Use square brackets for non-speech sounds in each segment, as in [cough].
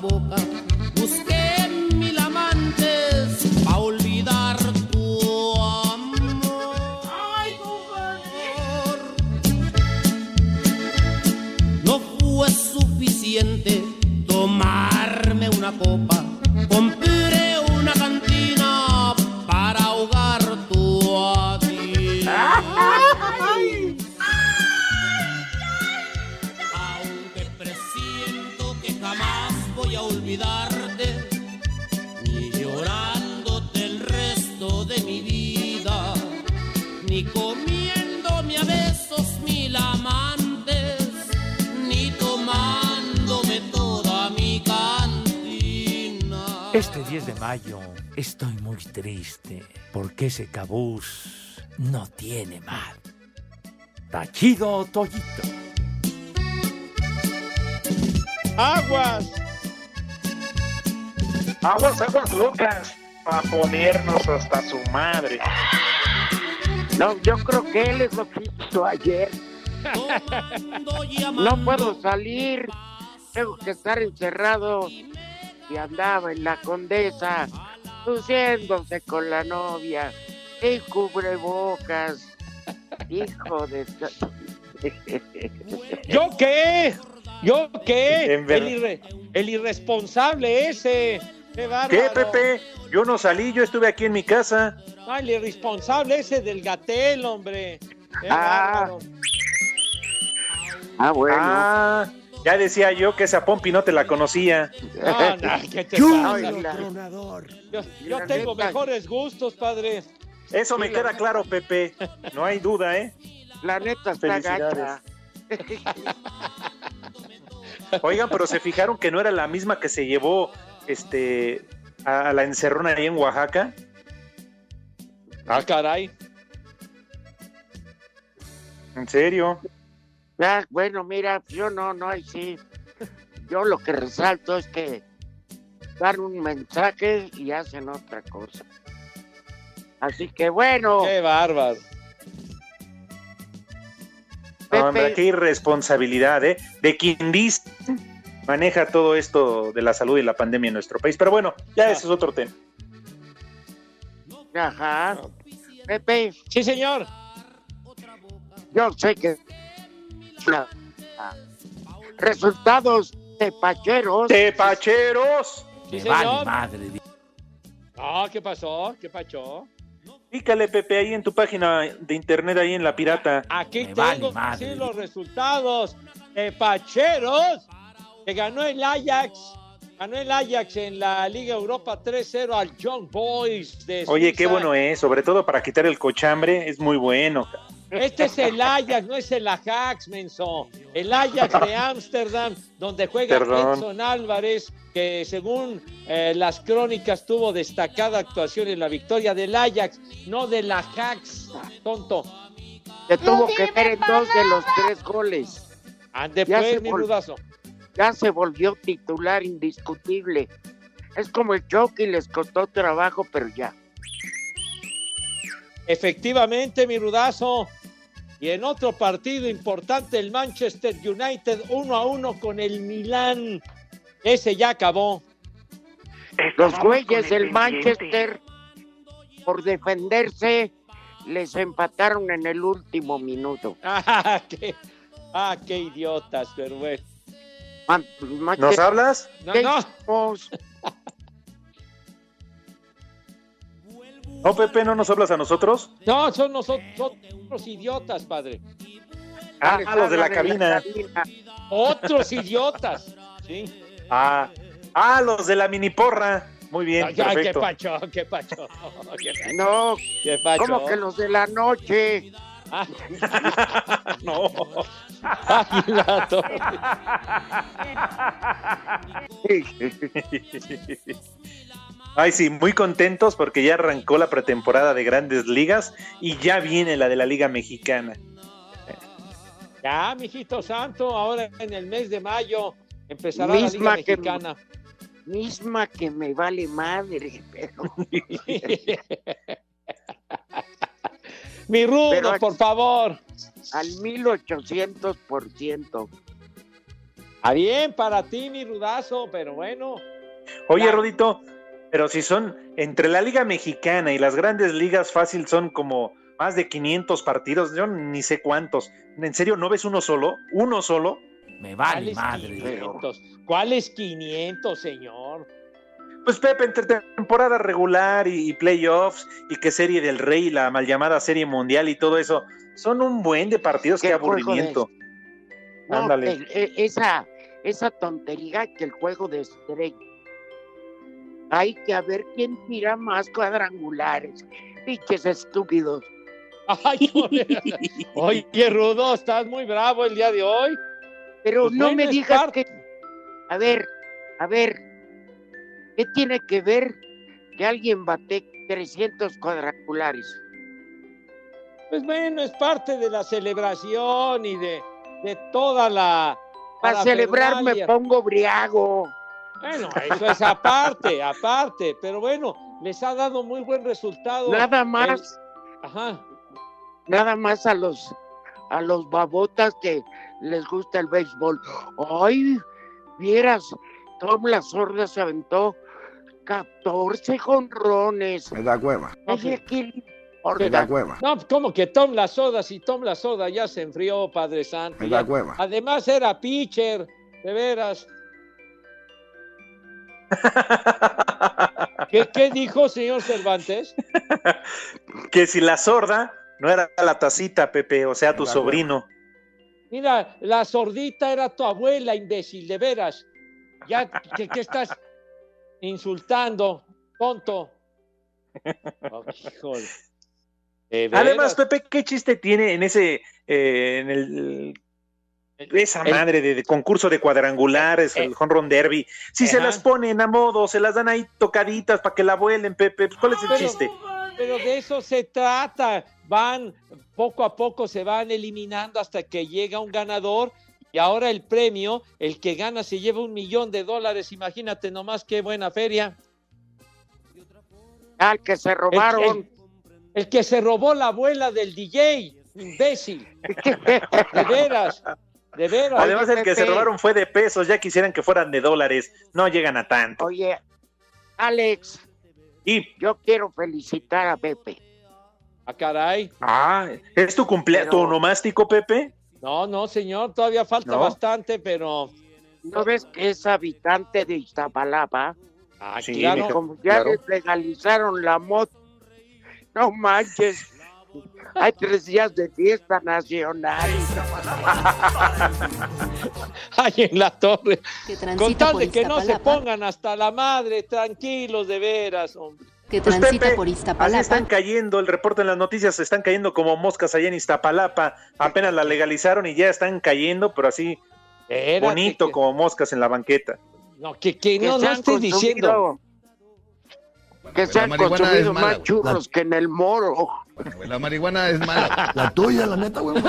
Boca. Triste porque ese cabús no tiene mar. Tachido Toyito. Aguas. Aguas, aguas locas. Para ponernos hasta su madre. No, yo creo que él es lo que hizo ayer. No puedo salir, tengo que estar encerrado. Y andaba en la condesa, luciéndose con la novia, y cubrebocas. Hijo de... ¿Yo qué? ¿Yo qué? El, irre- el irresponsable ese. Qué, ¿Qué, bárbaro. Pepe? Yo no salí, yo estuve aquí en mi casa. Ah, el irresponsable ese del gatel, hombre. Qué Ah. bárbaro. Ah, bueno. Ah, ya decía yo que esa Pompi no te la conocía. No, no, ¿qué te [laughs] Ay, pasa? la- Yo, yo la tengo neta. mejores gustos, padre. Eso me Sí, queda la- claro, Pepe. No hay duda, ¿eh? La neta está. [laughs] Oigan, pero se fijaron que no era la misma que se llevó este a, a la encerrona ahí en Oaxaca. Ah, caray. ¿En serio? Ah, bueno, mira, yo no, no, ahí sí. Yo lo que resalto es que dan un mensaje y hacen otra cosa. Así que bueno, Qué bárbaro. No, hombre, Pepe. qué irresponsabilidad, ¿eh? De quien dice maneja todo esto de la salud y la pandemia en nuestro país. Pero bueno, ya ese es otro tema. ajá. Pepe, Sí, señor. yo sé que la- resultados de Pacheros. ¡Tepacheros! Sí, vale madre. Ah, ¿qué pasó? ¿Qué pasó? Pícale, Pepe, ahí en tu página de internet, ahí en la pirata. Aquí Me vale tengo que madre. decir los resultados de Pacheros, que ganó el Ajax. Ganó el Ajax en la Liga Europa 3-0 al Young Boys de Oye, qué bueno es, sobre todo para quitar el cochambre, es muy bueno. Este es el Ajax, no es el Ajax, menso. El Ajax de Ámsterdam, donde juega Perdón. Edson Álvarez, que según eh, las crónicas tuvo destacada actuación en la victoria del Ajax, no del Ajax, tonto. Que tuvo que ver en dos de los tres goles. Ande Ya pues, se mi rudazo. Ya se volvió titular indiscutible. Es como el Chucky, les costó trabajo, pero ya. Efectivamente, mi rudazo. Y en otro partido importante, el Manchester United 1 a 1 con el Milán. Ese ya acabó. Los güeyes del Manchester, por defenderse, les empataron en el último minuto. [laughs] Ah, qué, ah, qué idiotas, pero bueno. Man- ¿Nos hablas? No, ¿Qué no, No, Pepe, ¿no nos hablas a nosotros? no, son nosotros, son otros idiotas, padre. Ah, Les los de la cabina. cabina. Otros idiotas. Sí. Ah, ah, los de la mini porra. Muy bien, Ay, ay, qué perfecto. pacho, qué pacho. [laughs] Qué, No, qué pacho. como que los de la noche. Ah, [laughs] No. ay, la torre. [laughs] Ay, sí, muy contentos porque ya arrancó la pretemporada de grandes ligas y ya viene la de la Liga Mexicana. Ya, mijito santo, ahora en el mes de mayo empezará Misma la Liga que- Mexicana. Misma que me vale madre, pero [laughs] Mi rudo, Pero- por favor. al 1800%. Ah, bien, para ti, mi rudazo, pero bueno. Oye, Ya. Rodito, pero si son entre la Liga Mexicana y las grandes ligas fácil son como más de 500 partidos, yo ni sé cuántos. ¿En serio no ves uno solo? ¿Uno solo? Me vale ¿Cuáles madre. 500? ¿Cuáles 500, señor? Pues Pepe, entre temporada regular y, y playoffs y que serie del rey, la mal llamada serie mundial y todo eso, son un buen de partidos, qué, ¿Qué aburrimiento. No, Ándale. que- e- esa, esa tontería que el juego de estrella. Hay que a ver quién tira más cuadrangulares. Pinches estúpidos. Ay. [laughs] Oye, Rudo, estás muy bravo el día de hoy. Pero Pues no me digas parte. que. A ver, a ver. ¿Qué tiene que ver que alguien bate 300 cuadrangulares? Pues bueno, es parte de la celebración y de, de toda la. Para celebrar me pongo briago. Bueno, eso es aparte, aparte. Pero bueno, les ha dado muy buen resultado. Nada más, El- Ajá. nada más a los a los babotas que les gusta el béisbol. Ay, vieras, Tom la sorda se aventó 14 jonrones. Me da hueva, Oye, ¿qué le me da hueva, No, como que Tom la soda, si Tom la soda ya se enfrió, Padre Santo. me da hueva. Además era pitcher, de veras. ¿Qué, qué dijo, señor Cervantes? [laughs] que si la sorda no era la tacita, Pepe, o sea, tu La sobrino. Mira, la sordita era tu abuela, imbécil, de veras. Ya, ¿qué, qué estás insultando, tonto? [laughs] Oh, Además. Pepe, ¿qué chiste tiene en ese, eh, en el, esa El- madre de, de concurso de cuadrangulares, Eh, el home run derby? Si se las ponen a modo, se las dan ahí tocaditas para que la vuelen, Pepe, pues, ¿cuál es el Pero- chiste? Pero de eso se trata. Van, poco a poco se van eliminando hasta que llega un ganador. Y ahora el premio, el que gana se lleva un millón de dólares. Imagínate nomás qué buena feria. Al que se El, robaron. el- el que se robó la abuela del DJ, imbécil. [laughs] De veras, de veras. Además, el que se robaron fue de pesos, ya quisieran que fueran de dólares, no llegan a tanto. Oye, Alex, Y, yo quiero felicitar a Pepe. Ah, caray. ah, ¿es tu cumpleaños, Pero- tu onomástico, Pepe? No, no, señor, todavía falta ¿No? bastante, pero. ¿No ves que es habitante de Iztapalapa? Ah, Sí, claro. Como ya claro. les legalizaron la moto. No manches. Hay tres días de fiesta nacional. [laughs] Ay, en la torre. Con tal de que no se pongan hasta la madre, tranquilos, de veras, hombre. que Pues, transita Pepe, por Así Iztapalapa. están cayendo, el reporte en las noticias se están cayendo como moscas allá en Iztapalapa. Apenas la legalizaron y ya están cayendo, pero así Espérate, bonito que- como moscas en la banqueta. No, que, que Que no, no estés diciendo. Que se han consumido mala, más churros que en el moro. Güey, La marihuana es mala. La tuya, la neta, güey.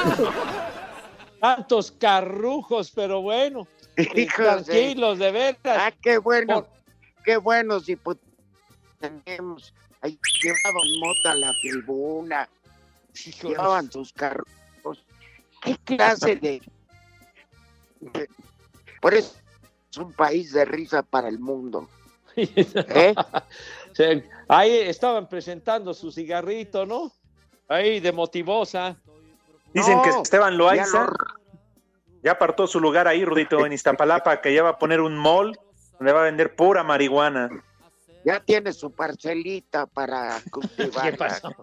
Tantos carrujos, pero bueno. Hijos de- Tranquilos, de veras. Ah, qué bueno. Qué bueno si pu- tenemos. Ahí llevaban mota a la tribuna. Llevaban sus carros. ¿Qué clase de, de- Por eso es un país de risa para el mundo. [laughs] ¿Eh? Ahí estaban presentando su cigarrito, ¿no? Ahí de motivosa. Dicen No, que Esteban Loaiza ya ya, apartó su lugar ahí, Rudito, en Iztapalapa, que ya va a poner un mall donde va a vender pura marihuana. Ya tiene su parcelita para [laughs] cultivar. ¿Qué pasó?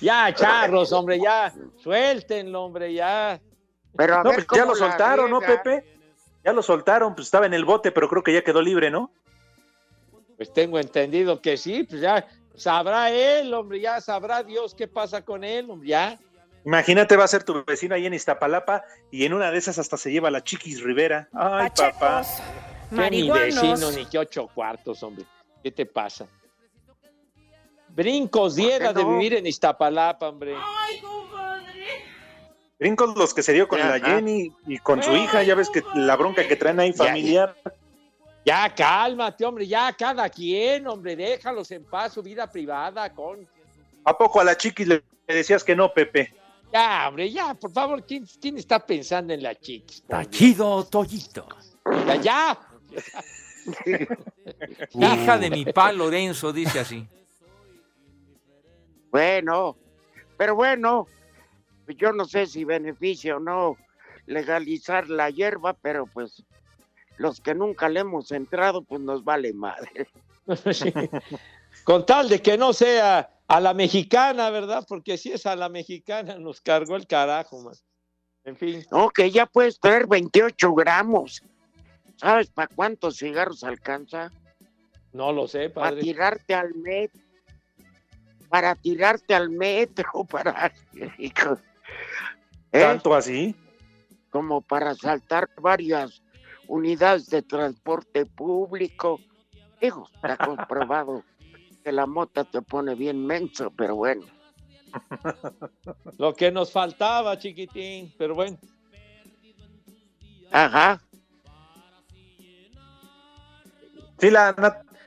Ya, charros, hombre, ya. Suéltenlo, hombre, ya. Pero a No, ver pues ya lo soltaron, ¿no. Pepe? Ya lo soltaron, pues estaba en el bote, pero creo que ya quedó libre, ¿no? Pues tengo entendido que sí, pues ya sabrá él, hombre, ya sabrá Dios qué pasa con él, hombre, ya. Imagínate, va a ser tu vecino ahí en Iztapalapa y en una de esas hasta se lleva la Chiquis Rivera. Ay, papá. Que ni vecino ni que ocho cuartos, hombre. ¿Qué te pasa? Brincos diera de vivir en Iztapalapa, hombre. Brincos los que se dio con la. Jenny y con su hija, ya ves que la bronca que traen ahí familiar. Ya, cálmate, hombre, ya cada quien, hombre, déjalos en paz su vida privada con... ¿A poco a la Chiquis le le decías que no, Pepe? Ya, hombre, ya, por favor, ¿quién, quién está pensando en la chiquis? Tachido Toyito. Ya, ya. [laughs] Hija de mi pa Lorenzo, dice así. Bueno, pero bueno, yo no sé si beneficia o no legalizar la hierba, pero pues los que nunca le hemos entrado, pues nos vale madre. [laughs] Sí. Con tal de que no sea a la mexicana, ¿verdad? Porque si es a la mexicana, nos cargó el carajo, man. En fin. No, que ya puedes traer 28 gramos. ¿Sabes para cuántos cigarros alcanza? No lo sé, Para padre. tirarte al metro. Para tirarte al metro, [laughs] para... ¿Eh? ¿Tanto así? Como para saltar varias unidades de transporte público. Digo, está comprobado que la mota te pone bien menso, pero bueno. [laughs] Lo que nos faltaba, chiquitín, pero bueno. Ajá. Sí, la,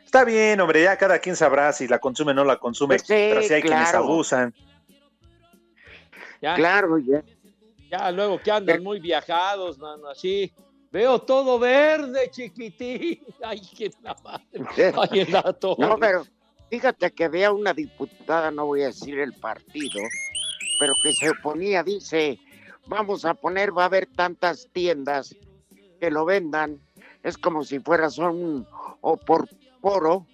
está bien, hombre, ya cada quien sabrá si la consume o no la consume, Pues sí, pero sí hay quienes abusan. Ya, Claro, ya. ya luego que andan muy viajados, mano, así. Veo todo verde, chiquitín. [laughs] Ay, qué la madre. Ay, el dato. No, pero fíjate que había una diputada, no voy a decir el partido, pero que se oponía, dice, vamos a poner, va a haber tantas tiendas que lo vendan, es como si fueras un o por poro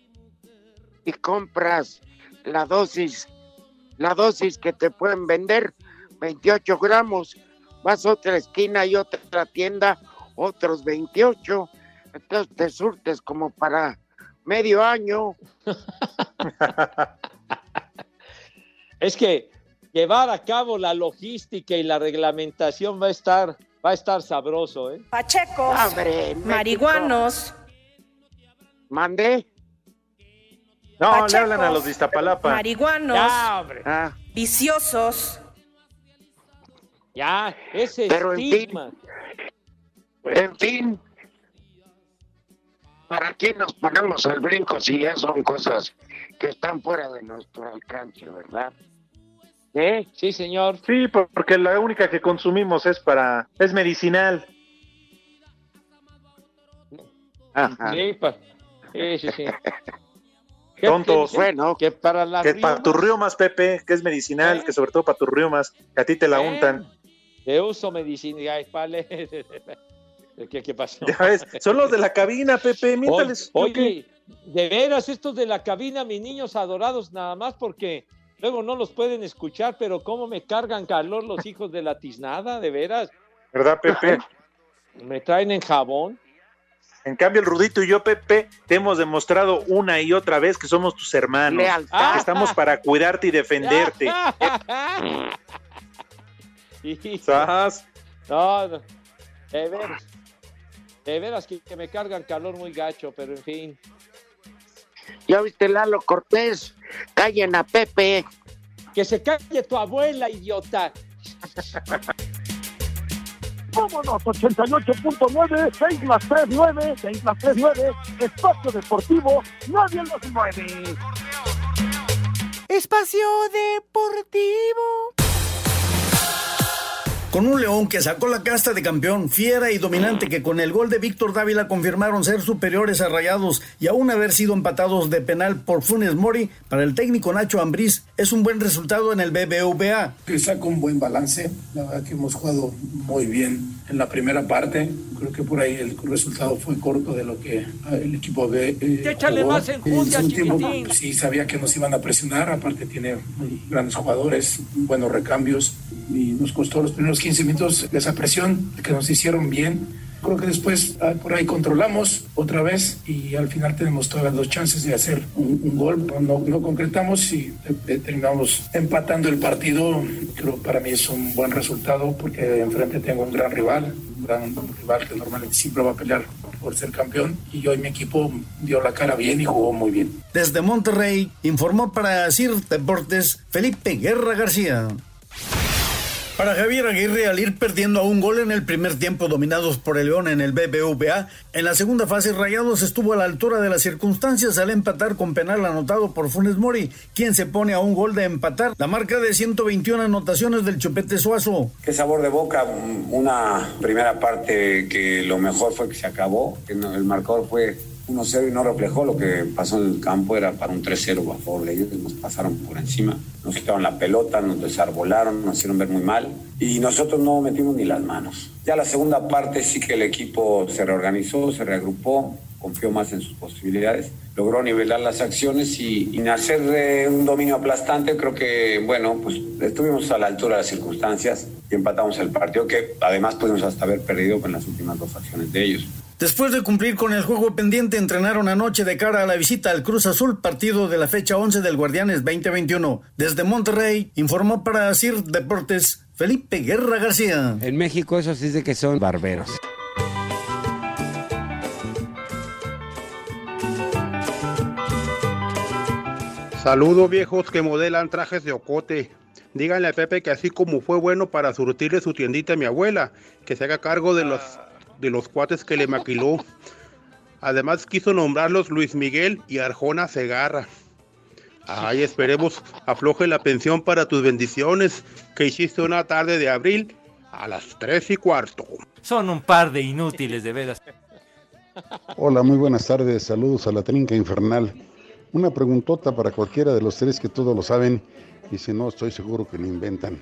y compras la dosis, la dosis que te pueden vender, 28 gramos, vas a otra esquina y otra tienda, otros 28, entonces te surtes como para medio año. [laughs] Es que llevar a cabo la logística y la reglamentación va a estar, va a estar sabroso, ¿eh? Pachecos, en México. marihuanos, Mandé. No, le Pachecos. hablan a los de Iztapalapa. marihuanos, Ya, hombre. Ah, viciosos. Ya, ese Pero en fin. En fin. ¿Para qué nos ponemos al brinco si ya son cosas que están fuera de nuestro alcance, verdad? ¿Eh? Sí, señor. Sí, por- porque la única que consumimos es para, es medicinal. Ajá. Sí, pa- sí, sí, sí. ¿Qué- [laughs] Tontos. Bueno, Que para la Que para tus riomas, Pepe, que es medicinal, ¿Eh? que sobre todo para tus riomas, que a ti te la ¿Eh? untan. De uso medicina, ay, [laughs] vale. ¿Qué, qué pasó? Ya ves, son los de la cabina, Pepe, Oye, miéntales. oye, de veras, estos de la cabina, mis niños adorados, nada más porque luego no los pueden escuchar, pero cómo me cargan calor los hijos de la tiznada, de veras. ¿Verdad, Pepe? Me traen en jabón. En cambio, el Rudito y yo, Pepe, te hemos demostrado una y otra vez que somos tus hermanos. Lealtad. Que estamos para cuidarte y defenderte. [laughs] ¿Sabes? No, no. De veras. De veras que, que me cargan calor muy gacho, pero en fin. ¿Ya viste Lalo Cortés? Callen a Pepe. Que se calle tu abuela, idiota. [laughs] Vámonos, 88.9, 6 más 3, 9, 6 más 3, 9, Espacio Deportivo, nadie los mueve. Espacio Deportivo. Con un León que sacó la casta de campeón, fiera y dominante que con el gol de Víctor Dávila confirmaron ser superiores a Rayados y aún haber sido empatados de penal por Funes Mori, para el técnico Nacho Ambriz es un buen resultado en el BBVA. Que saca un buen balance, la verdad que hemos jugado muy bien en la primera parte, creo que por ahí el resultado fue corto de lo que el equipo B eh, jugó. más En chiquitín. tiempo, sí sabía que nos iban a presionar, aparte tiene grandes jugadores, buenos recambios y nos costó los primeros 15 minutos esa presión que nos hicieron bien. Creo que después ah, por ahí controlamos otra vez y al final tenemos todas las dos chances de hacer un, un gol. No, no concretamos y eh, terminamos empatando el partido. Creo que para mí es un buen resultado porque enfrente tengo un gran rival, un gran rival que normalmente siempre va a pelear por ser campeón y hoy mi equipo dio la cara bien y jugó muy bien. Desde Monterrey informó para CIR Deportes Felipe Guerra García. Para Javier Aguirre, al ir perdiendo a un gol en el primer tiempo dominados por el León en el BBVA, en la segunda fase Rayados estuvo a la altura de las circunstancias al empatar con penal anotado por Funes Mori, quien se pone a un gol de empatar la marca de 121 anotaciones del Chupete Suazo. Qué sabor de boca, una primera parte que lo mejor fue que se acabó, el marcador fue 1-0 y no reflejó lo que pasó en el campo, era para un 3-0 a favor de ellos, nos pasaron por encima, nos quitaron la pelota, nos desarbolaron, nos hicieron ver muy mal y nosotros no metimos ni las manos. Ya la segunda parte sí que el equipo se reorganizó, se reagrupó, confió más en sus posibilidades, logró nivelar las acciones y, y hacer eh, un dominio aplastante. Creo que, bueno, pues estuvimos a la altura de las circunstancias y empatamos el partido, que además pudimos hasta haber perdido con las últimas dos acciones de ellos. Después de cumplir con el juego pendiente, entrenaron anoche de cara a la visita al Cruz Azul, partido de la fecha 11 del Guardianes 2021. Desde Monterrey, informó para CIR Deportes Felipe Guerra García. En México eso sí de que son barberos. Saludos viejos que modelan trajes de ocote. Díganle a Pepe que así como fue bueno para surtirle su tiendita a mi abuela, que se haga cargo de los, de los cuates que le maquiló. Además quiso nombrarlos Luis Miguel y Arjona Segarra. Ay, esperemos afloje la pensión para tus bendiciones que hiciste una tarde de abril a las tres y cuarto. Son un par de inútiles, de veras. Hola, muy buenas tardes. Saludos a la trinca infernal. Una preguntota para cualquiera de los tres que todos lo saben y si no, estoy seguro que lo inventan.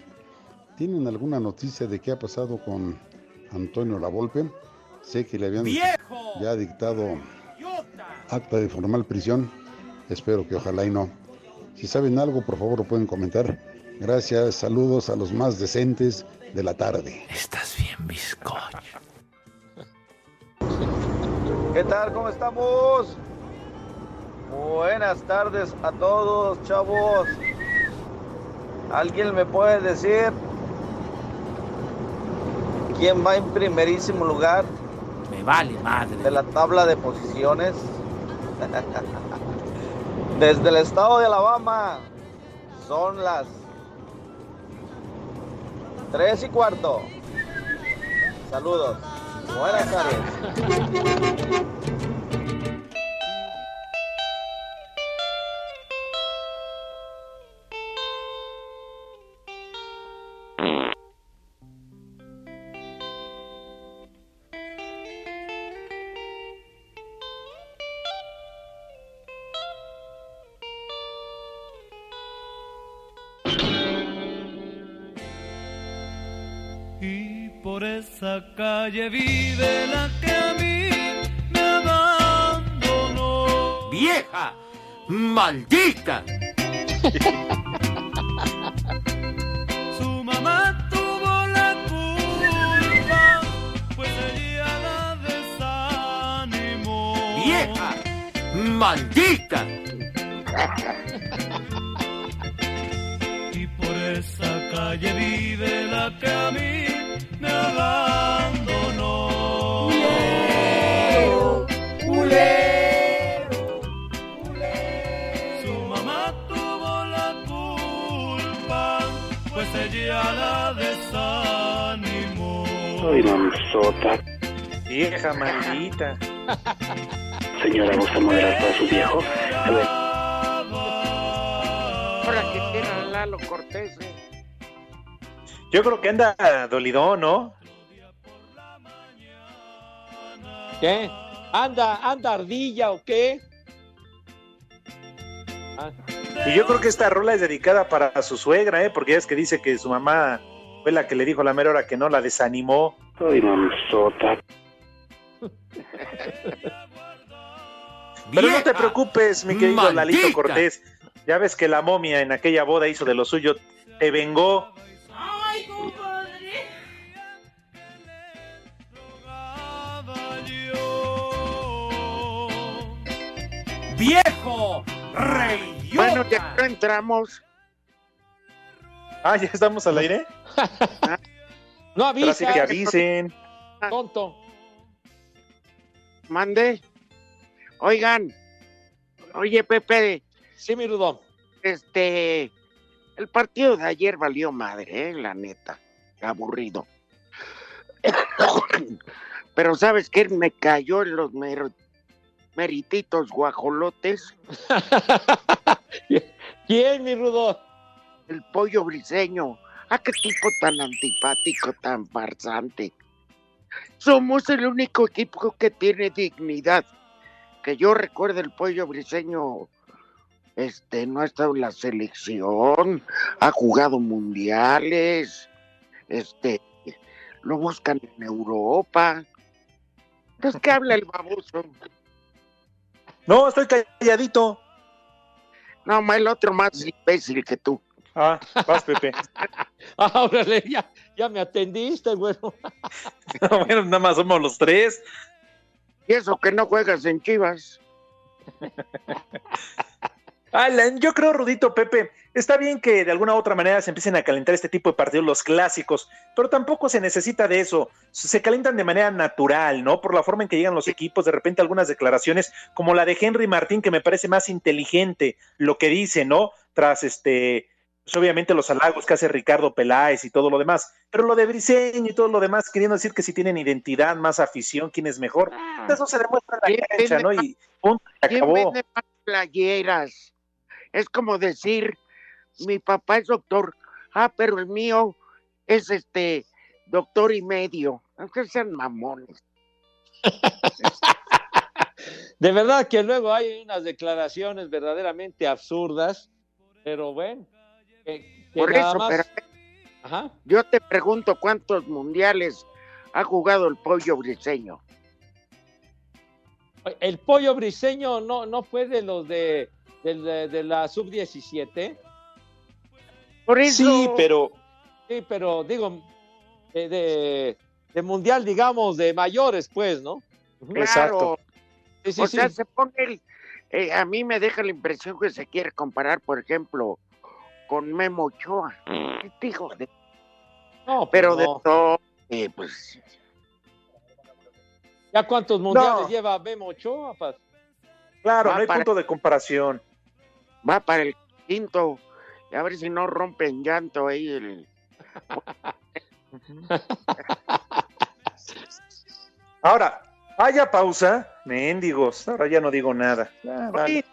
¿Tienen alguna noticia de qué ha pasado con Antonio Lavolpe? Sé que le habían ya dictado acta de formal prisión. Espero que ojalá y no. Si saben algo, por favor, lo pueden comentar. Gracias, saludos a los más decentes de la tarde. Estás bien, bizcocho. ¿Qué tal? ¿Cómo estamos? Buenas tardes a todos, chavos. ¿Alguien me puede decir quién va en primerísimo lugar vale madre. de la tabla de posiciones? Desde el estado de Alabama son las 3 y cuarto. Saludos. Buenas tardes. Esa calle vive la que a mí me abandonó. ¡Vieja! ¡Maldita! Su mamá tuvo la culpa, pues ella la maldita. Y por esa calle vive la que a mí me abandonó. Vieja maldita. Señora, ¿gusta moderar para su viejo? A ver. Ahora que tiene a Lalo Cortés. eh. Yo creo que anda dolidón, ¿no? ¿Qué? ¿Anda, anda ardilla o qué? Ah, Y yo creo que esta rola es dedicada para su suegra, ¿eh? Porque ya es que dice que su mamá fue la que le dijo a la mera hora que no, la desanimó. Ay, mamzota. Pero no te preocupes, mi querido maldita. Lalito Cortés. Ya ves que la momia en aquella boda hizo de lo suyo, te vengó. Ay, compadre. ¡Viejo! ¡Reyota! Bueno, ya entramos. Ah, ya estamos al aire. [laughs] No que avisen. tonto. Mande. Oigan. Oye, Pepe. Sí, mi Rudo. Este. El partido de ayer valió madre, ¿eh? la neta. Aburrido. [coughs] Pero ¿sabes qué? Me cayó en los mer- merititos guajolotes. [laughs] ¿Quién, mi Rudo? El pollo briseño. Ah, qué tipo tan antipático, tan farsante. Somos el único equipo que tiene dignidad. Que yo recuerde el pollo briseño. Este, no ha estado en la selección, ha jugado mundiales, este, lo buscan en Europa. Entonces, ¿qué habla el baboso? No, estoy calladito. No, el otro más imbécil que tú. Ah, vas, Pepe. [laughs] Ah, órale, ya, ya me atendiste, bueno. [laughs] bueno, nada más somos los tres. Y eso que no juegas en Chivas. [laughs] Alan, yo creo, Rudito Pepe, está bien que de alguna u otra manera se empiecen a calentar este tipo de partidos, los clásicos, pero tampoco se necesita de eso. Se calientan de manera natural, ¿no? Por la forma en que llegan los equipos, de repente algunas declaraciones, como la de Henry Martín, que me parece más inteligente lo que dice, ¿no? Tras este, pues obviamente los halagos que hace Ricardo Peláez y todo lo demás, pero lo de Briseño y todo lo demás, queriendo decir que si tienen identidad, más afición, quién es mejor, eso se demuestra en la cancha, ¿no? Y punto, se ¿Quién acabó. vende más playeras? Es como decir, mi papá es doctor, ah, pero el mío es este doctor y medio. Aunque sean mamones. [laughs] De verdad que luego hay unas declaraciones verdaderamente absurdas, pero bueno. Que- que Por eso, más- pero Ajá. yo te pregunto cuántos mundiales ha jugado el pollo briseño. El pollo briseño no, no fue de los de, del- de, de la sub-17. Por eso. Sí, pero Sí, pero digo, de, de, de mundial, digamos, de mayores, pues, ¿no? Claro. Sí, sí, o sea, se pone el- eh, a mí me deja la impresión que se quiere comparar, por ejemplo, con Memo Ochoa. Este hijo de- No, pues Pero de todo, eh, pues ¿Ya cuántos mundiales No. lleva Memo Ochoa? pa? claro, Va no hay para- punto de comparación. va para el quinto. Y a ver si no rompe en llanto ahí el. Ahora, haya pausa, mendigos. Ahora ya no digo nada. Ah, vale.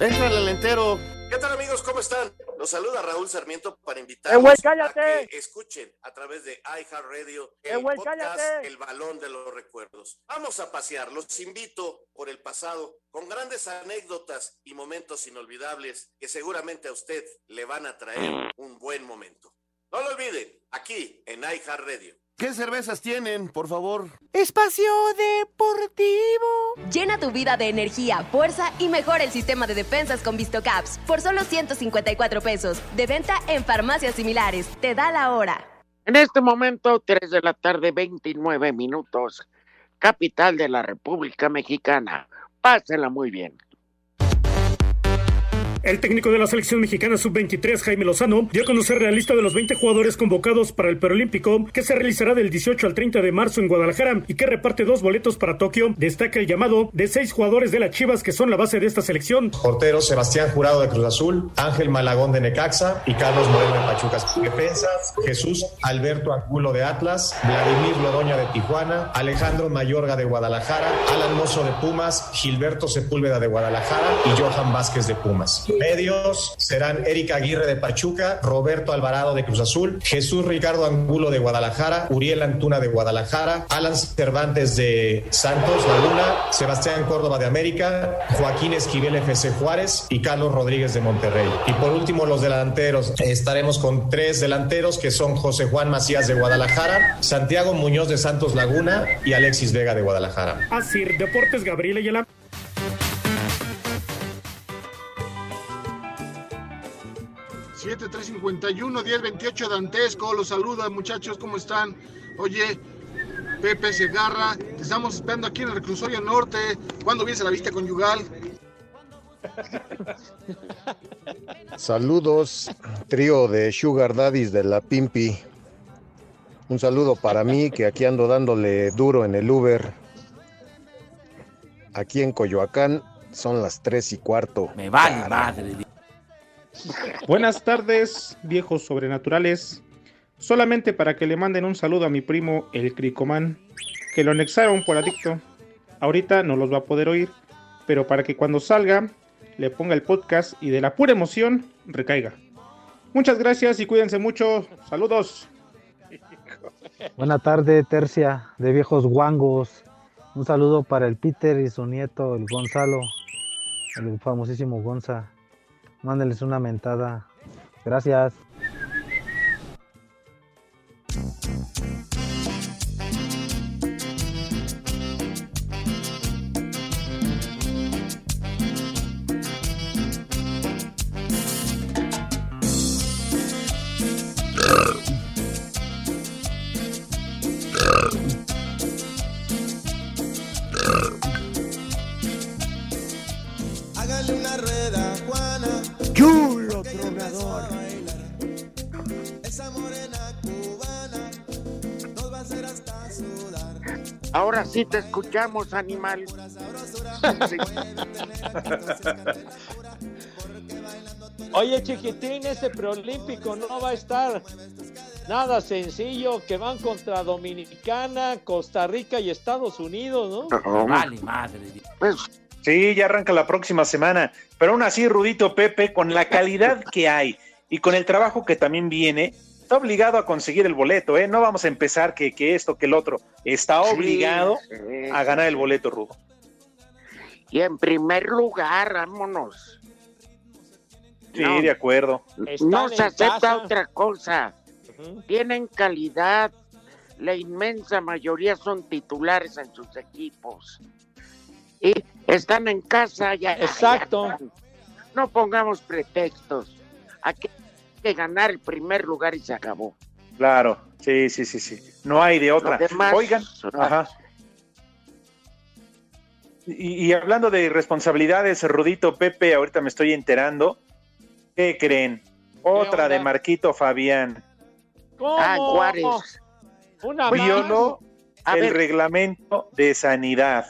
Entra el entero. ¿Qué tal amigos? ¿Cómo están? Los saluda Raúl Sarmiento para ¡Eh, invitarlos güey, a cállate! que escuchen a través de iHeartRadio ¡Eh, el güey, podcast cállate! El Balón de los Recuerdos. Vamos a pasear, los invito por el pasado con grandes anécdotas y momentos inolvidables que seguramente a usted le van a traer un buen momento. No lo olviden, aquí en iHeartRadio. ¿Qué cervezas tienen, por favor? Espacio Deportivo. Llena tu vida de energía, fuerza y mejora el sistema de defensas con VistoCaps por solo 154 pesos. De venta en farmacias similares. Te da la hora. En este momento, 3 de la tarde, 29 minutos. capital de la República Mexicana. Pásenla muy bien. El técnico de la selección mexicana sub-23, Jaime Lozano, dio a conocer la lista de los 20 jugadores convocados para el Perolímpico, que se realizará del 18 al 30 de marzo en Guadalajara y que reparte dos boletos para Tokio. Destaca el llamado de seis jugadores de las Chivas que son la base de esta selección. Portero Sebastián Jurado de Cruz Azul, Ángel Malagón de Necaxa y Carlos Moreno de Pachuca. Defensas, Jesús Alberto Angulo de Atlas, Vladimir Lodoña de Tijuana, Alejandro Mayorga de Guadalajara, Alan Mozo de Pumas, Gilberto Sepúlveda de Guadalajara y Johan Vázquez de Pumas. Medios serán Erika Aguirre de Pachuca, Roberto Alvarado de Cruz Azul, Jesús Ricardo Angulo de Guadalajara, Uriel Antuna de Guadalajara, Alan Cervantes de Santos Laguna, Sebastián Córdoba de América, Joaquín Esquivel FC Juárez y Carlos Rodríguez de Monterrey. Y por último los delanteros. Estaremos con tres delanteros que son José Juan Macías de Guadalajara, Santiago Muñoz de Santos Laguna y Alexis Vega de Guadalajara. Así, Deportes Gabriel Ayala. 7351 1028 Dantesco, los saluda muchachos, ¿cómo están? Oye, Pepe Segarra, te estamos esperando aquí en el reclusorio norte. ¿Cuándo vienes a la vista conyugal? [laughs] Saludos, trío de Sugar Daddies de la Pimpi. Un saludo para mí, que aquí ando dándole duro en el Uber. Aquí en Coyoacán son las 3 y cuarto. Me vale madre. Buenas tardes, viejos sobrenaturales. Solamente para que le manden un saludo a mi primo, el Cricomán, que lo anexaron por adicto. Ahorita no los va a poder oír, pero para que cuando salga le ponga el podcast y de la pura emoción recaiga. Muchas gracias y cuídense mucho. Saludos. Buena tarde, tercia de viejos guangos. Un saludo para el Peter y su nieto, el Gonzalo, el famosísimo Gonza. Mándenles una mentada. Gracias. Ahora sí te escuchamos, animal. Oye, chiquitín, ese preolímpico no va a estar nada sencillo, que van contra Dominicana, Costa Rica y Estados Unidos, ¿no? Vale madre. Sí, ya arranca la próxima semana, pero aún así, Rudito Pepe, con la calidad que hay y con el trabajo que también viene, está obligado a conseguir el boleto, ¿eh? No vamos a empezar que, que esto, que el otro. Está obligado sí, a ganar el boleto, Rudo. Y en primer lugar, vámonos. Sí, No. de acuerdo. no se acepta otra cosa. Tienen calidad. La inmensa mayoría son titulares en sus equipos. Y están en casa ya. Exacto. ya. No pongamos pretextos. Aquí que ganar el primer lugar y se acabó. Claro, sí, sí, sí, sí. No hay de otra. Demás, Oigan, ajá. Y, y hablando de responsabilidades, Rudito Pepe, ahorita me estoy enterando. ¿Qué creen? Otra de Marquito Fabián. ¿Cómo? Ah, Juárez. Una Violó A el ver. reglamento de sanidad.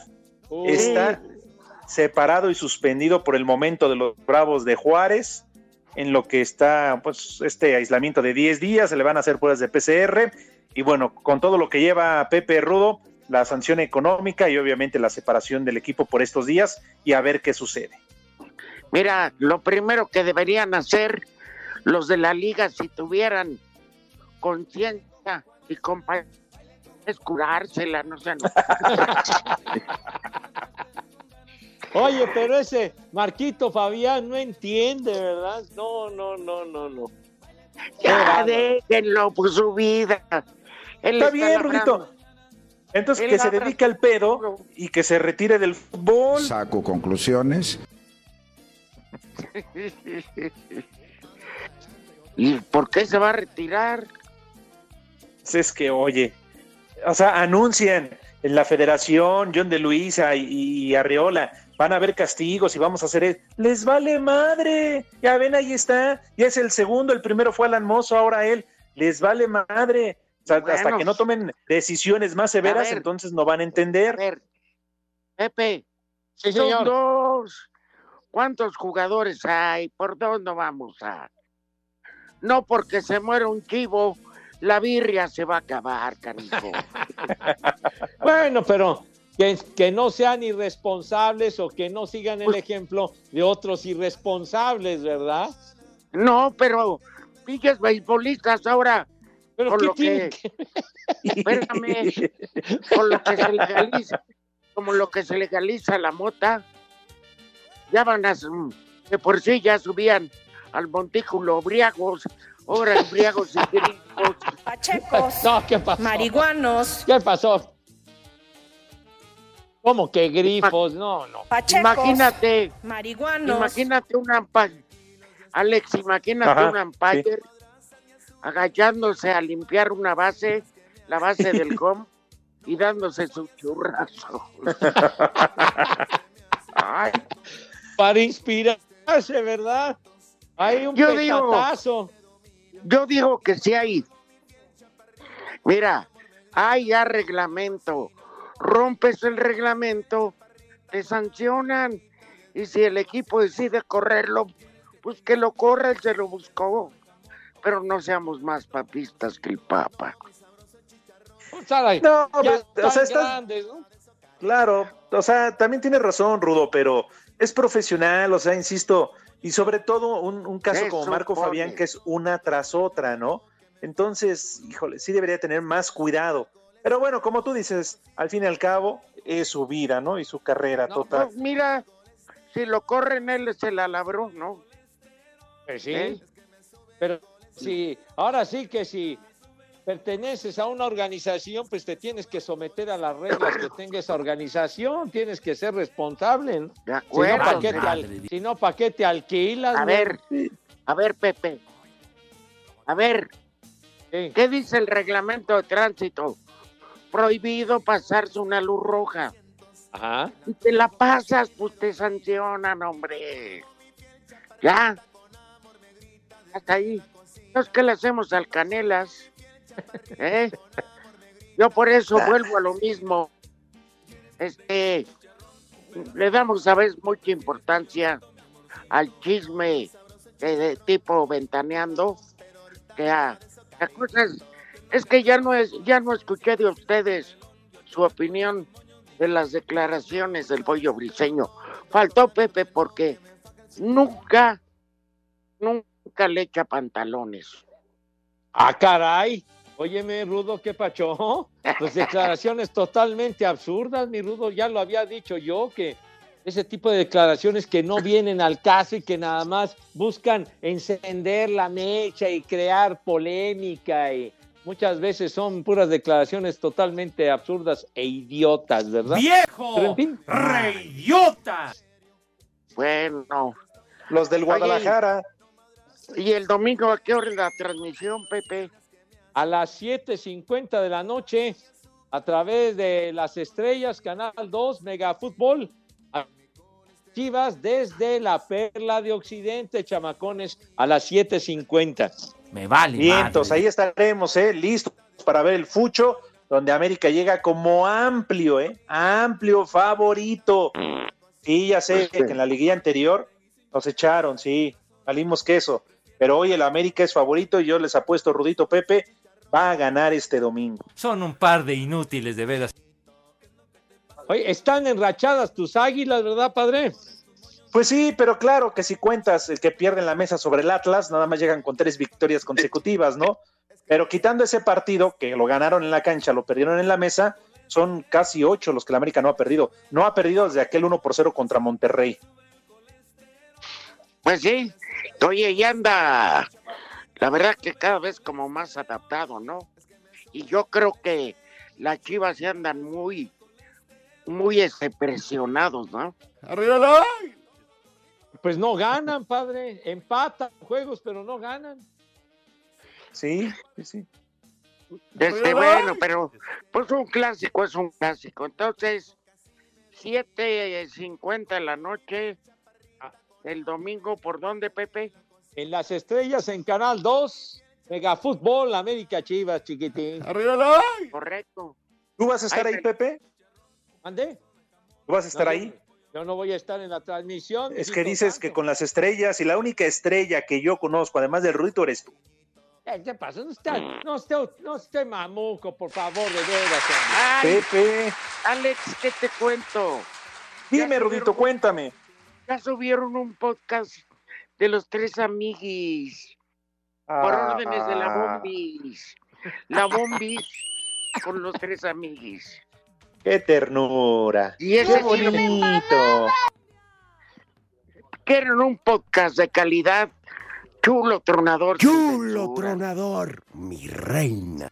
Uy. Está separado y suspendido por el momento de los Bravos de Juárez, en lo que está pues este aislamiento de 10 días, se le van a hacer pruebas de PCR y bueno, con todo lo que lleva Pepe Rudo, la sanción económica y obviamente la separación del equipo por estos días y a ver qué sucede. Mira, lo primero que deberían hacer los de la liga si tuvieran conciencia y compañía es curársela, no sé. [laughs] Oye, pero ese Marquito Fabián no entiende, ¿verdad? No, no, no, no, no. Ya déjenlo por su vida. Él Está bien. Rudito. Entonces Él que se dedique al pedo y que se retire del fútbol. Saco conclusiones. [laughs] ¿Y por qué se va a retirar? Es que, oye, o sea, anuncian en la federación, John de Luisa y, y Arreola, van a haber castigos y vamos a hacer eso. Les vale madre. Ya ven, ahí está. Ya es el segundo, el primero fue Alan Mozo, ahora él. Les vale madre. O sea, hasta que no tomen decisiones más severas, ver. entonces no van a entender. Pepe, Sí, son señor. dos. ¿Cuántos jugadores hay? ¿Por dónde vamos a? No porque se muera un chivo, la birria se va a acabar, canijo. [laughs] Bueno, pero que, que no sean irresponsables o que no sigan el ejemplo de otros irresponsables, ¿verdad? No, pero pinches beisbolistas ahora. ¿Pero con qué lo tiene que, espérame, con lo que se legaliza, como lo que se legaliza la mota, ya van a, de por sí ya subían al montículo briagos, ahora briagos [laughs] y grifos. Pachecos. No, ¿qué pasó? Marihuanos. ¿Qué pasó? ¿Cómo que grifos? No, no. Pachecos. Imagínate, Marihuanos. imagínate un umpire, Alex, imagínate Ajá, un umpire agachándose a limpiar una base, la base del [laughs] com, y dándose su churrazo. [laughs] Ay, Para inspirarse, ¿verdad? Hay un Yo digo-. Yo digo que sí hay. Mira, hay ya reglamento. Rompes el reglamento, te sancionan. Y si el equipo decide correrlo, pues que lo corra, él se lo buscó. Pero no seamos más papistas que el Papa. Caray, No, ya pues, o sea, están estás- grandes, ¿no? Claro, o sea, también tienes razón, Rudo, pero es profesional, o sea, insisto, y sobre todo un, un caso como Marco. Fabián, que es una tras otra, ¿no? Entonces, híjole, sí debería tener más cuidado. Pero bueno, como tú dices, al fin y al cabo, es su vida, ¿no? Y su carrera total. Pues mira, si lo corren, él se la labró, ¿no? Pues sí. ¿Eh? Pero sí, ahora sí que si perteneces a una organización, pues te tienes que someter a las reglas que tenga esa organización, tienes que ser responsable. ¿no? De Si no, acuerdo. ¿para qué, te al- si no, ¿pa' qué te alquilas? A ver, a ver, Pepe. A ver, Sí. ¿qué dice el reglamento de tránsito? Prohibido pasarse una luz roja. Ajá. Si te la pasas, pues te sancionan, hombre. Ya. Hasta ahí. No es que le hacemos al Canelas. [laughs] ¿eh? Yo por eso vuelvo a lo mismo. Este, le damos a veces mucha importancia al chisme de, de tipo ventaneando, que a, a cosas, es que ya no es, ya no escuché de ustedes su opinión de las declaraciones del pollo briseño. Faltó Pepe porque nunca, nunca le echa pantalones. Ah, caray. Óyeme, Rudo, ¿qué pacho? Pues declaraciones totalmente absurdas, mi Rudo. Ya lo había dicho yo, que ese tipo de declaraciones que no vienen al caso y que nada más buscan encender la mecha y crear polémica y muchas veces son puras declaraciones totalmente absurdas e idiotas, ¿verdad? ¡Viejo! En fin. ¡Reidiota! Bueno, Los del Guadalajara, ¿y el domingo a qué hora la transmisión, Pepe? a las 7.50 de la noche a través de las estrellas, Canal 2, Mega Fútbol. Chivas desde la Perla de Occidente, chamacones, a las 7.50. Me vale. vientos, madre. ahí estaremos, ¿eh? Listos para ver el Fucho, donde América llega como amplio, ¿eh? Amplio favorito. Sí, ya sé que en la liguilla anterior nos echaron, sí, salimos queso. Pero hoy el América es favorito y yo les apuesto, Rudito Pepe, va a ganar este domingo. Son un par de inútiles, de veras. Oye, están enrachadas tus águilas, ¿verdad, padre? Pues sí, pero claro que si cuentas el que pierde en la mesa sobre el Atlas, nada más llegan con tres victorias consecutivas, ¿no? Pero quitando ese partido, que lo ganaron en la cancha, lo perdieron en la mesa, son casi ocho los que la América no ha perdido. No ha perdido desde aquel 1 por 0 contra Monterrey. Pues sí, oye, y anda, la verdad que cada vez como más adaptado, ¿no? Y yo creo que las chivas se andan muy, muy este, presionados, ¿no? Pues no ganan, padre. Empatan juegos, pero no ganan. Sí, sí, sí. Este, bueno, pero pues un clásico es un clásico. Entonces, 7.50 de la noche, el domingo, ¿por dónde, Pepe? En las estrellas en Canal 2, Mega Fútbol, América Chivas, chiquitín. Correcto. ¿Tú vas a estar ahí, Pepe? ¿Mande? ¿Tú vas a estar No, ahí? Yo no voy a estar en la transmisión. Es que dices que con las estrellas y la única estrella que yo conozco, además del Rudito, eres tú. Eh, ¿Qué pasa? No esté, no esté, no esté mamuco, por favor, de veras. Ay, Pepe, Alex, ¿qué te cuento? dime, Ya Rudito, subieron- cuéntame. Ya subieron un podcast de los tres amiguis. Por Ah, órdenes de la Bombis. La Bombis con los tres amiguis. ¡Qué ternura! Y ese ¡Qué bonito! Quieren un podcast de calidad. Chulo, tronador. Chulo tronador, mi reina.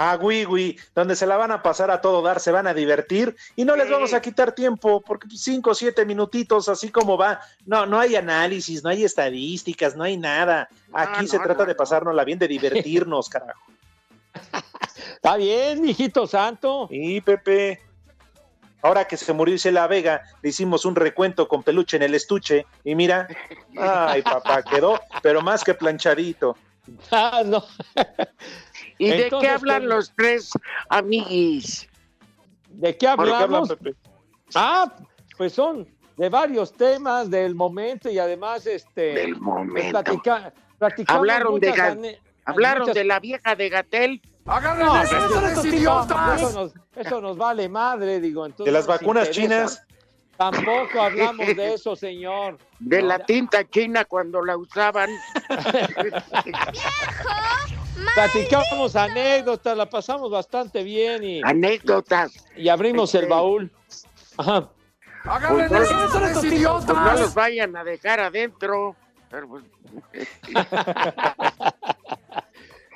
Ah, Wiwi, donde se la van a pasar a todo dar, se van a divertir y no les vamos a quitar tiempo, porque cinco o siete minutitos, así como va, no, no hay análisis, no hay estadísticas, no hay nada. Aquí no, se trata no, de pasárnosla bien, de [laughs] divertirnos, carajo. Está bien, mijito santo. Y Pepe, ahora que se murió Isela Vega, le hicimos un recuento con peluche en el estuche y mira, ay papá, quedó, pero más que planchadito. Ah, no. ¿Y de qué hablan ¿qué- los tres amiguis? ¿De qué ¿Por qué hablan, hablamos? Pepe? Ah, pues son de varios temas del momento y además este Del pues, momento. platica- platicamos Hablaron de, hablaron muchas- de la vieja de Gatel. No, ¡Agárrenles pero esos eso, idiotas! eso nos, eso nos vale madre, digo. Entonces De las vacunas chinas. Tampoco hablamos de eso, señor. De No, la tinta china cuando la usaban. Platicamos anécdotas, la pasamos bastante bien y, Anécdotas. y abrimos el baúl. Ajá. Pues no, ¡Agárrenles esos pues no idiotas! los vayan a dejar adentro. Pero, pues, [laughs] [laughs]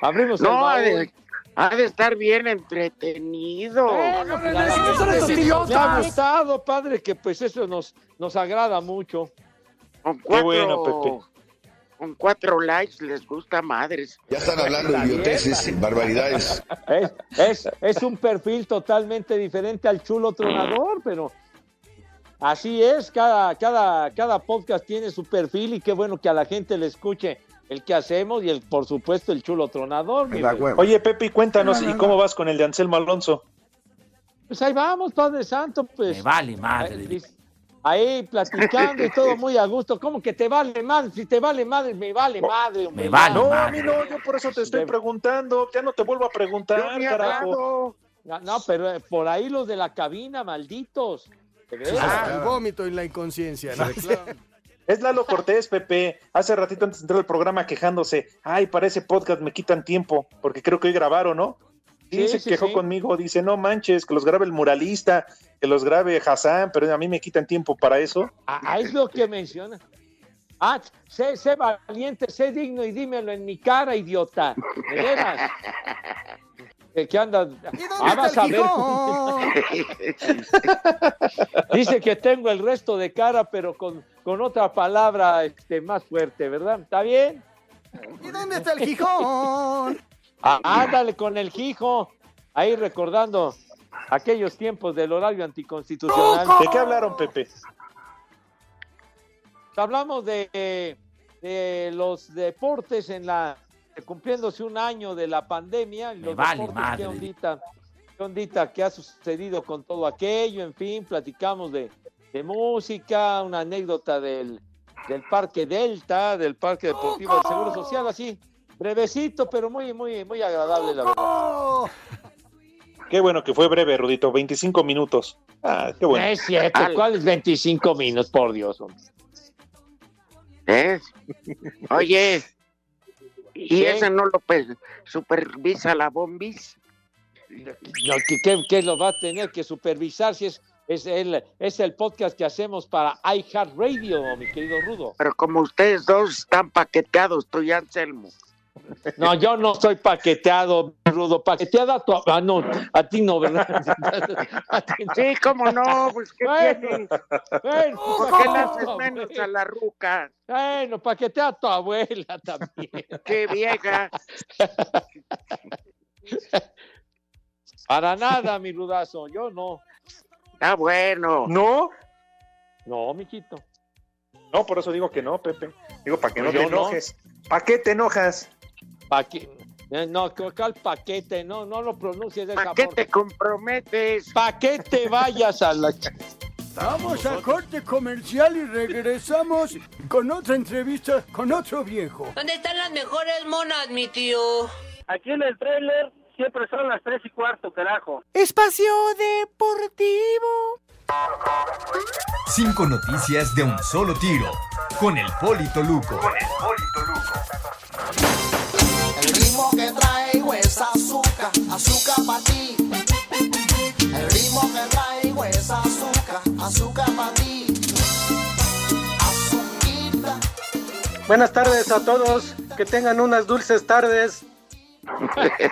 Abrimos el no, baúl. Ha de estar bien entretenido. Bueno, pues, la ¡Agárrenles verdad esos es que Me ha idiotas! gustado, padre, que pues eso nos, nos agrada mucho. Con cuatro, bueno, Pepe. con cuatro likes les gusta madres. Ya están hablando de idioteces, barbaridades. Es, es, es un perfil totalmente diferente al chulo tronador, pero así es, cada, cada, cada podcast tiene su perfil y qué bueno que a la gente le escuche el que hacemos y el, por supuesto, el chulo tronador. Oye, Pepe, cuéntanos, ¿y cómo vas con el de Anselmo Alonso? Pues ahí vamos, Padre Santo, pues. Me vale madre. Ahí, ahí platicando y todo muy a gusto. ¿Cómo que te vale madre? Si te vale madre, me vale madre. hombre, Me vale. No, a madre. mí no, yo por eso te estoy preguntando, ya no te vuelvo a Yo preguntar, carajo. No, no, pero eh, por ahí los de la cabina, malditos. Ah, el vómito y la inconsciencia. ¿no? Es Lalo Cortés, Pepe. Hace ratito antes de entrar al programa quejándose. Ay, para ese podcast me quitan tiempo, porque creo que hoy grabaron, ¿no? Sí, Sí, se quejó sí. conmigo. Dice, no manches, que los grabe el muralista, que los grabe Hassan, pero a mí me quitan tiempo para eso. Ah, ah, es lo que menciona. Ah, sé, sé valiente, sé digno y dímelo en mi cara, idiota. De veras. [laughs] ¿De qué andas? ¿Y dónde vas está a el ver. Gijón? [laughs] Dice que tengo el resto de cara, pero con, con otra palabra este, más fuerte, ¿verdad? ¿Está bien? ¿Y dónde está el Gijón? [laughs] Ah, ándale con el Gijo. Ahí recordando aquellos tiempos del horario anticonstitucional. ¿De qué hablaron, Pepe? Hablamos de, de los deportes en la cumpliéndose un año de la pandemia. Los vale deportes, madre. qué ondita, qué ondita que ha sucedido con todo aquello. En fin, platicamos de, de música, una anécdota del, del Parque Delta, del Parque Deportivo del Seguro Social, así brevecito, pero muy, muy, muy agradable, la verdad. Qué bueno que fue breve, Rudito, 25 minutos. Ah, qué bueno. Es cierto, ¿cuáles 25 minutos? Por Dios, hombre. ¿Eh? Oye, ¿y ¿Qué? ese no lo pe- supervisa la bombis? No, ¿qué, qué- qué lo va a tener que supervisar si es, es, el, es el podcast que hacemos para iHeartRadio, mi querido Rudo? Pero como ustedes dos están paqueteados, tú y Anselmo. No, yo no soy paqueteado, Rudo. Paqueteada a tu... Ah, no, a ti no, ¿verdad? [laughs] A ti no. Sí, cómo no, pues ¿qué Bueno, tiene? Bueno, ¿Por qué le haces menos a la ruca? Bueno, paquetea a tu abuela también. Qué vieja. Para nada, mi rudazo, yo no. Está bueno. ¿No? No, mijito. No, por eso digo que no, Pepe. Digo, para que Pues no te yo no. enojes. ¿Para qué te enojas? Pa' que- eh, No, que acá el paquete, no, no lo pronuncies de esa ¿Para qué forma. te comprometes? ¿Para qué te vayas a la... Vamos a corte comercial y regresamos con otra entrevista con otro viejo. ¿Dónde están las mejores monas, mi tío? Aquí en el trailer siempre son las tres y cuarto, carajo. Espacio Deportivo. Cinco noticias de un solo tiro. Con el Polito Luco. El ritmo que traigo es azúcar, azúcar para ti. El ritmo que traigo es azúcar, azúcar para ti. Azuquita. Buenas tardes a todos, que tengan unas dulces tardes.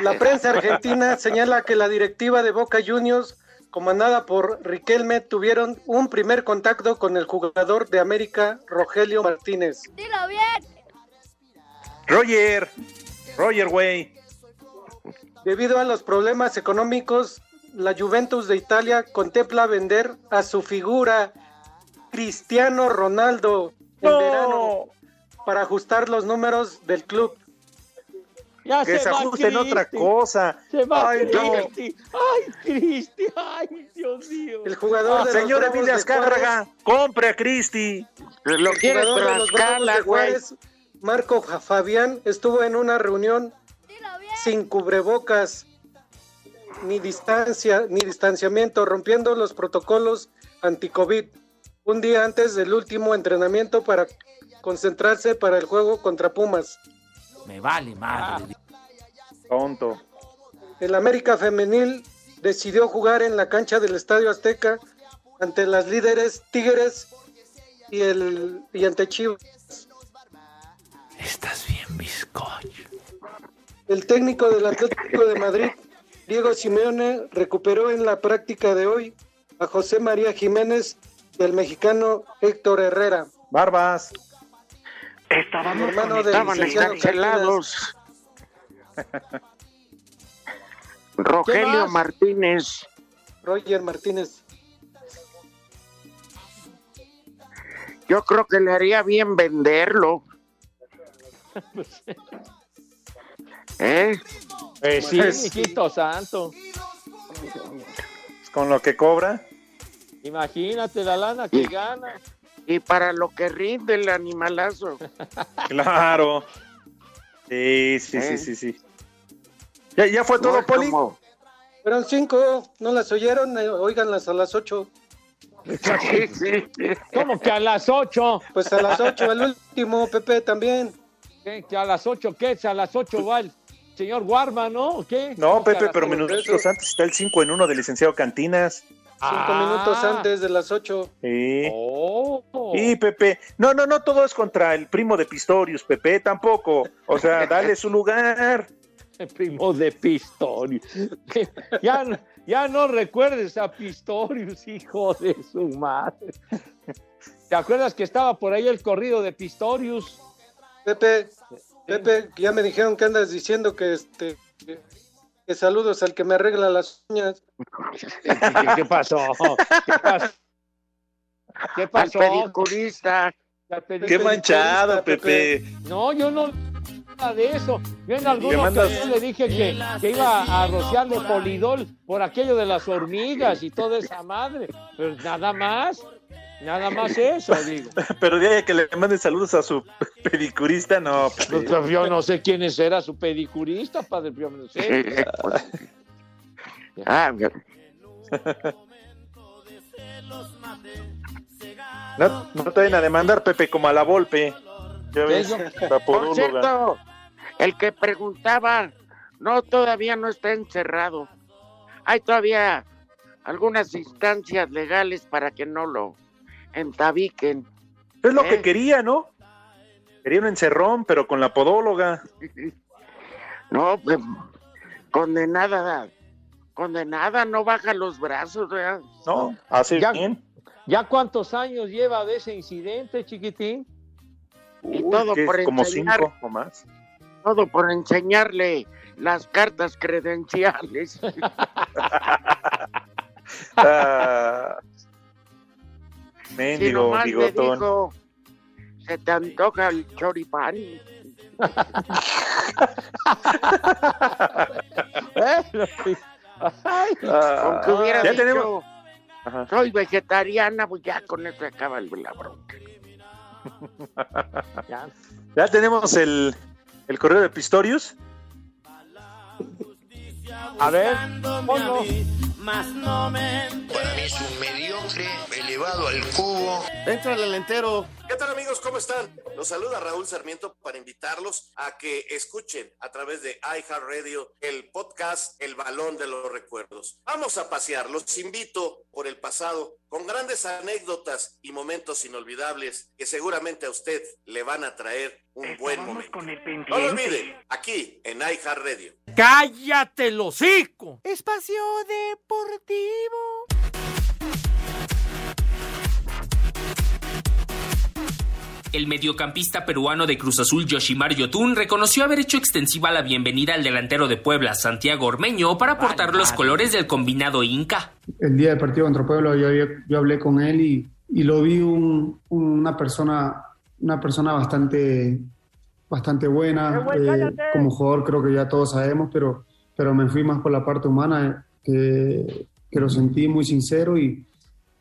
La prensa argentina señala que la directiva de Boca Juniors, comandada por Riquelme, tuvieron un primer contacto con el jugador de América, Rogelio Martínez. Dilo bien. Roger. Roger, güey. Debido a los problemas económicos, la Juventus de Italia contempla vender a su figura Cristiano Ronaldo en No. verano para ajustar los números del club. Ya Que se va ajusten otra cosa. Se va Ay, no. Cristi. Ay, Cristi. Ay, Dios mío. El jugador de los Señor Emilia de Azcárraga, compre a Cristi. Lo quiere de de güey. Juárez, Marco Fa- Fabián, estuvo en una reunión sin cubrebocas, ni distancia, ni distanciamiento, rompiendo los protocolos anti-COVID. Un día antes del último entrenamiento para concentrarse para el juego contra Pumas. Me vale madre. Tonto. El América Femenil decidió jugar en la cancha del Estadio Azteca ante las líderes Tigres y, el, y ante Chivas. Estás bien, bizcocho. El técnico del Atlético de Madrid, Diego Simeone, recuperó en la práctica de hoy a José María Jiménez y al mexicano Héctor Herrera. Barbas. Estábamos hermano estaban encarcelados. Rogelio? Martínez. Roger Martínez. Yo creo que le haría bien venderlo. [laughs] ¿Eh? Pues sí, Pues- santo. Con lo que cobra. Imagínate la lana que gana. Y para lo que rinde el animalazo. [laughs] Claro. Sí, sí, ¿Eh? sí, sí, sí. ¿Ya, ya fue todo, No Poli? como- Fueron cinco, ¿no las oyeron? Eh, Óiganlas a las ocho. [laughs] Sí, sí. ¿Cómo que a las 8? Pues a las ocho, el último, Pepe también. ¿Qué? ¿Que a las 8 qué? ¿A las 8 va el señor Guarma, no? ¿O qué? No, ¿Cómo que a Pepe, pero minutos antes está el 5 en 1 del licenciado Cantinas. Cinco Ah. minutos antes de las ocho. Sí. Oh. Sí, Pepe. No, no, no, todo es contra el primo de Pistorius, Pepe, tampoco. O sea, [laughs] dale su lugar. El primo de Pistorius. [laughs] ya, ya no recuerdes a Pistorius, hijo de su madre. ¿Te acuerdas que estaba por ahí el corrido de Pistorius? Pepe, Pepe, ya me dijeron que andas diciendo que este que, que saludos al que me arregla las uñas. ¿Qué, [laughs] qué pasó? ¿Qué pasó? ¿Qué pasó? pedicurista. Qué manchado, Pepe. No, yo no nada de eso. Yo en mandas- ocasión le dije que, que iba a rociarle polidol por aquello de las hormigas y toda esa madre. Pero nada más, nada más eso, [laughs] digo. Pero de ahí que le manden saludos a su pedicurista, no. Pepe. Yo, yo no sé quién era su pedicurista, padre, yo no sé. Ah, No, no te vayan a demandar, Pepe, como a la Volpe. Ya ves, por cierto, el que preguntaba, no, todavía no está encerrado. Hay todavía algunas instancias legales para que no lo entabiquen. Es lo ¿Eh? que quería, ¿no? Quería un encerrón, pero con la podóloga. [laughs] No, pues, condenada, condenada, no baja los brazos, ¿verdad? No, hace Ya- bien. ¿Ya cuántos años lleva de ese incidente, chiquitín? Y Uy, todo por como enseñar. cinco o más. Todo por enseñarle las cartas credenciales. [laughs] Ah, mendigo le bigotón. dijo, se te antoja el choripán. Aunque hubiera Ah, ya dicho, tenemos- soy vegetariana, pues ya con eso acaba el- la bronca. [laughs] Ya tenemos el, el correo de Pistorius. A ver, Más no me Para mí es un mediocre elevado al cubo. Entrale al entero. ¿Qué tal amigos? ¿Cómo están? Los saluda Raúl Sarmiento para invitarlos a que escuchen a través de iHeartRadio el podcast El Balón de los Recuerdos. Vamos a pasear, los invito por el pasado con grandes anécdotas y momentos inolvidables que seguramente a usted le van a traer un buen momento. No lo olvide, aquí en iHeartRadio. ¡Cállate hocico! Espacio Deportivo. El mediocampista peruano de Cruz Azul Yoshimar Yotun reconoció haber hecho extensiva la bienvenida al delantero de Puebla, Santiago Ormeño, para portar los colores del combinado Inca. el día del partido contra Puebla yo, yo, yo hablé con él y, y lo vi un- una persona una persona bastante bastante buena. Eh, como jugador creo que ya todos sabemos pero pero me fui más por la parte humana eh, que, que lo sentí muy sincero y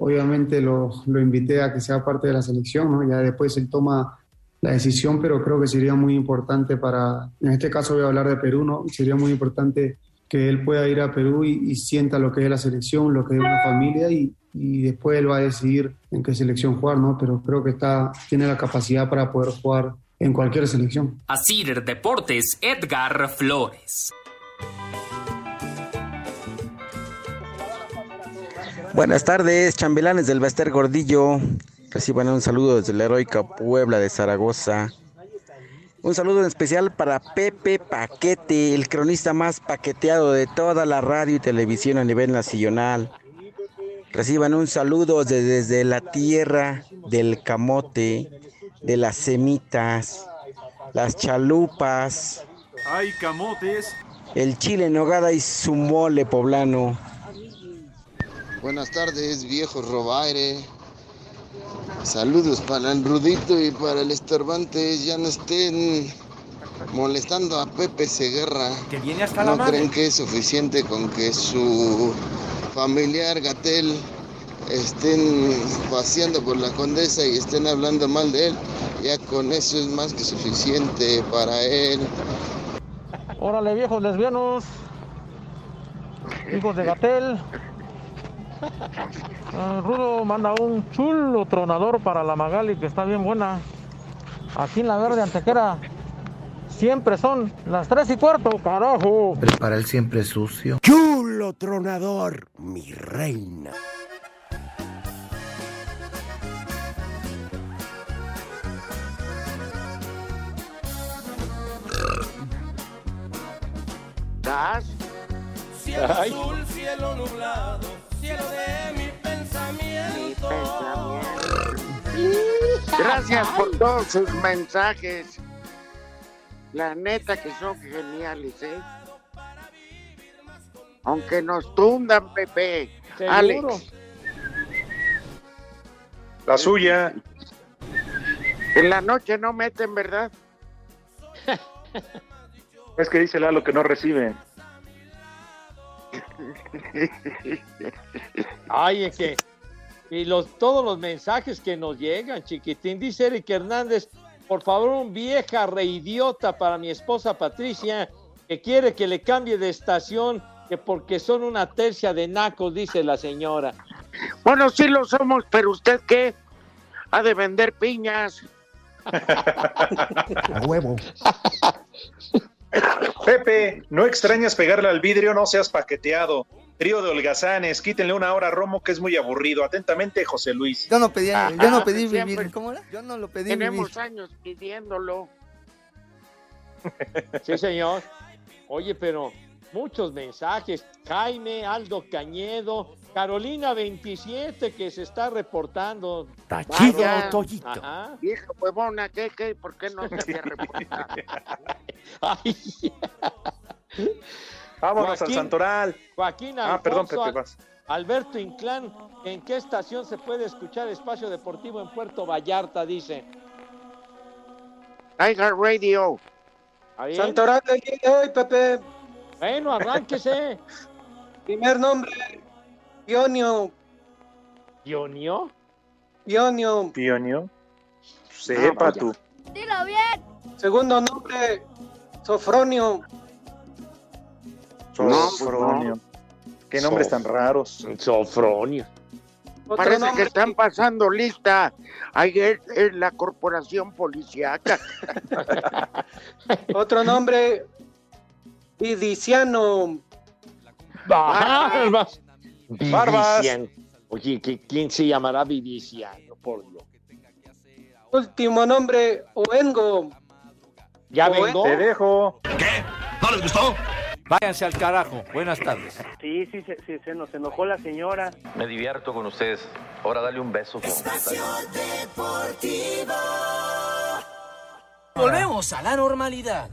obviamente lo, lo invité a que sea parte de la selección ya después él toma la decisión pero creo que sería muy importante para en este caso voy a hablar de Perú no sería muy importante que él pueda ir a Perú y, sienta lo que es la selección, lo que es una familia y, y después él va a decidir en qué selección jugar, ¿no? Pero creo que está, tiene la capacidad para poder jugar en cualquier selección. Deportes, Edgar Flores. Buenas tardes, chambelanes del Baster Gordillo. Reciban un saludo desde la heroica Puebla de Zaragoza. Un saludo en especial para Pepe Paquete, el cronista más paqueteado de toda la radio y televisión a nivel nacional. Reciban un saludo de- desde la tierra del camote, de las semitas, las chalupas, Hay camotes. el chile en nogada y su mole poblano. Buenas tardes, viejo robaire. Saludos para el Rudito y para el Estorbantes. Ya no estén molestando a Pepe Segarra. Que viene hasta la ¿No madre. creen que es suficiente con que su familiar Gatel estén paseando por la condesa y estén hablando mal de él? Ya con eso es más que suficiente para él. Órale, viejos lesbianos. Hijos de Gatel. Ah, Rudo manda un chulo tronador para la Magali que está bien buena. Aquí en la verde antequera siempre son las tres y cuarto, carajo. Prepara el siempre sucio. Chulo tronador, mi reina. ¿Das? Cielo Ay. azul, cielo nublado, cielo de mi pensamiento. Gracias por todos sus mensajes. La neta que son geniales, ¿eh? Aunque nos tundan, Pepe. Seguro. Alex, La suya. en la noche no meten, ¿verdad? Es que dice Lalo que no recibe. Ay, es que. Y los, todos los mensajes que nos llegan, chiquitín. Dice Eric Hernández, por favor, un vieja reidiota para mi esposa Patricia, que quiere que le cambie de estación, que porque son una tercia de nacos, dice la señora. Bueno, sí lo somos, pero ¿usted qué? Ha de vender piñas. [laughs] A huevo. [laughs] Pepe, no extrañas pegarle al vidrio, no seas paqueteado. Trío de holgazanes, quítenle una hora a Romo que es muy aburrido. Atentamente, José Luis. Yo no pedí, yo no pedí siempre. vivir. ¿Cómo era? Yo no lo pedí Tenemos vivir. años pidiéndolo. [laughs] Sí, señor. Oye, pero muchos mensajes. Jaime, Aldo Cañedo, Carolina 27 que se está reportando. Vaya. Toyito. Ajá. Vieja huevona, ¿qué, qué? ¿Por qué no se había reportado? [laughs] Ay. Vámonos al Santoral. Joaquín Ah, perdón, Alfonso, Pepe, vas. Alberto Inclán, ¿en qué estación se puede escuchar Espacio Deportivo en Puerto Vallarta? Dice. Tiger Radio. Ahí. Santoral hoy, Pepe. Bueno, arránquese. Primer nombre, Pionio. ¿Pionio? Pionio. Pionio. Sepa vaya. tú. Dilo bien. Segundo nombre, Sofronio. Sofronio. Qué nombres tan raros. Sofronio. Parece nombre, que están pasando lista. Ahí es, es la corporación policíaca. [laughs] Otro nombre, Vidiciano. Barbas. Barbas. Oye, ¿qué- ¿quién se llamará Viviciano? Por Dios. Último nombre, Oengo. ¿Ya vengo? Te dejo. ¿No les gustó? Váyanse al carajo. Buenas tardes. Sí, sí, se, se- se nos enojó la señora. Me divierto con ustedes. Ahora dale un beso. Deportivo. Volvemos a la normalidad.